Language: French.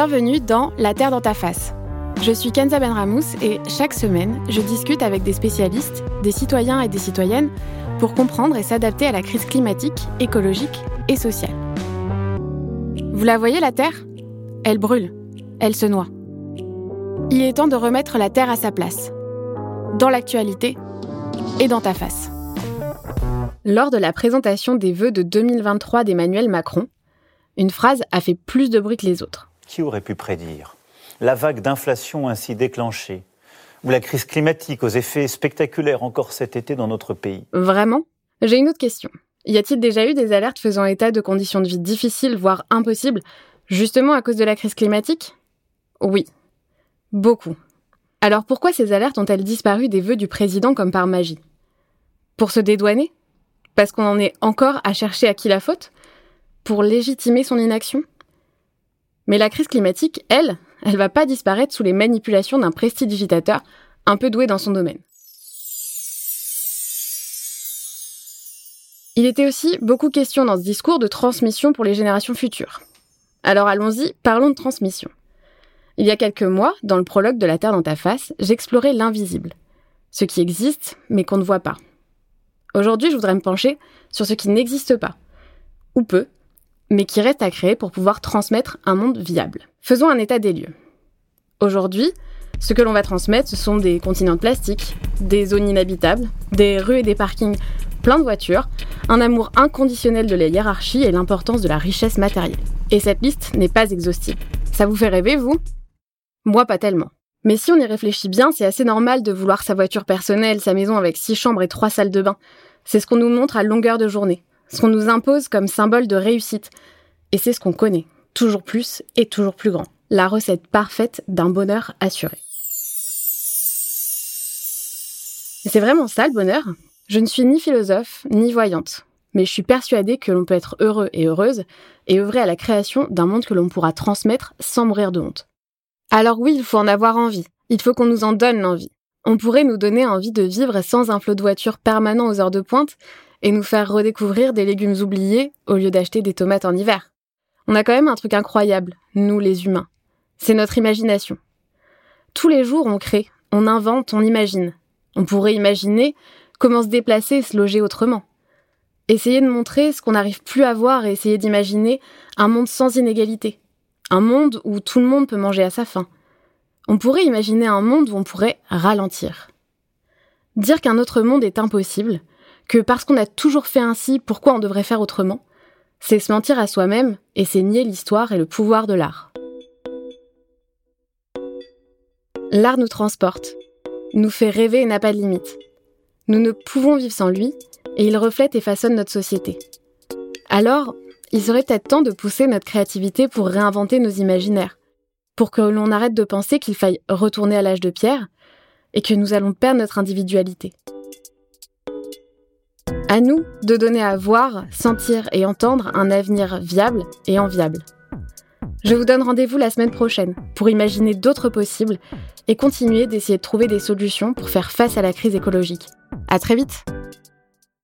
Bienvenue dans La Terre dans ta face. Je suis Kenza Benramous et chaque semaine, je discute avec des spécialistes, des citoyens et des citoyennes pour comprendre et s'adapter à la crise climatique, écologique et sociale. Vous la voyez la Terre? Elle brûle, elle se noie. Il est temps de remettre la Terre à sa place, dans l'actualité et dans ta face. Lors de la présentation des vœux de 2023 d'Emmanuel Macron, une phrase a fait plus de bruit que les autres. Qui aurait pu prédire la vague d'inflation ainsi déclenchée ou la crise climatique aux effets spectaculaires encore cet été dans notre pays? Vraiment? J'ai une autre question. Y a-t-il déjà eu des alertes faisant état de conditions de vie difficiles, voire impossibles, justement à cause de la crise climatique? Oui. Beaucoup. Alors pourquoi ces alertes ont-elles disparu des vœux du président comme par magie? Pour se dédouaner? Parce qu'on en est encore à chercher à qui la faute? Pour légitimer son inaction? Mais la crise climatique, elle, elle va pas disparaître sous les manipulations d'un prestidigitateur un peu doué dans son domaine. Il était aussi beaucoup question dans ce discours de transmission pour les générations futures. Alors allons-y, parlons de transmission. Il y a quelques mois, dans le prologue de La Terre dans ta face, j'explorais l'invisible, ce qui existe mais qu'on ne voit pas. Aujourd'hui, je voudrais me pencher sur ce qui n'existe pas, ou peu, mais qui reste à créer pour pouvoir transmettre un monde viable. Faisons un état des lieux. Aujourd'hui, ce que l'on va transmettre, ce sont des continents de plastique, des zones inhabitables, des rues et des parkings pleins de voitures, un amour inconditionnel de la hiérarchie et l'importance de la richesse matérielle. Et cette liste n'est pas exhaustive. Ça vous fait rêver, vous? Moi, pas tellement. Mais si on y réfléchit bien, c'est assez normal de vouloir sa voiture personnelle, sa maison avec six chambres et trois salles de bain. C'est ce qu'on nous montre à longueur de journée, ce qu'on nous impose comme symbole de réussite. Et c'est ce qu'on connaît, toujours plus et toujours plus grand. La recette parfaite d'un bonheur assuré. C'est vraiment ça le bonheur Je ne suis ni philosophe, ni voyante, mais je suis persuadée que l'on peut être heureux et heureuse et œuvrer à la création d'un monde que l'on pourra transmettre sans mourir de honte. Alors oui, il faut en avoir envie. Il faut qu'on nous en donne l'envie. On pourrait nous donner envie de vivre sans un flot de voitures permanent aux heures de pointe et nous faire redécouvrir des légumes oubliés au lieu d'acheter des tomates en hiver. On a quand même un truc incroyable, nous les humains. C'est notre imagination. Tous les jours, on crée, on invente, on imagine. On pourrait imaginer comment se déplacer et se loger autrement. Essayer de montrer ce qu'on n'arrive plus à voir et essayer d'imaginer un monde sans inégalité. Un monde où tout le monde peut manger à sa faim. On pourrait imaginer un monde où on pourrait ralentir. Dire qu'un autre monde est impossible, que parce qu'on a toujours fait ainsi, pourquoi on devrait faire autrement, c'est se mentir à soi-même et c'est nier l'histoire et le pouvoir de l'art. L'art nous transporte, nous fait rêver et n'a pas de limite. Nous ne pouvons vivre sans lui et il reflète et façonne notre société. Alors, il serait peut-être temps de pousser notre créativité pour réinventer nos imaginaires, pour que l'on arrête de penser qu'il faille retourner à l'âge de pierre et que nous allons perdre notre individualité. À nous de donner à voir, sentir et entendre un avenir viable et enviable. Je vous donne rendez-vous la semaine prochaine pour imaginer d'autres possibles et continuer d'essayer de trouver des solutions pour faire face à la crise écologique. À très vite!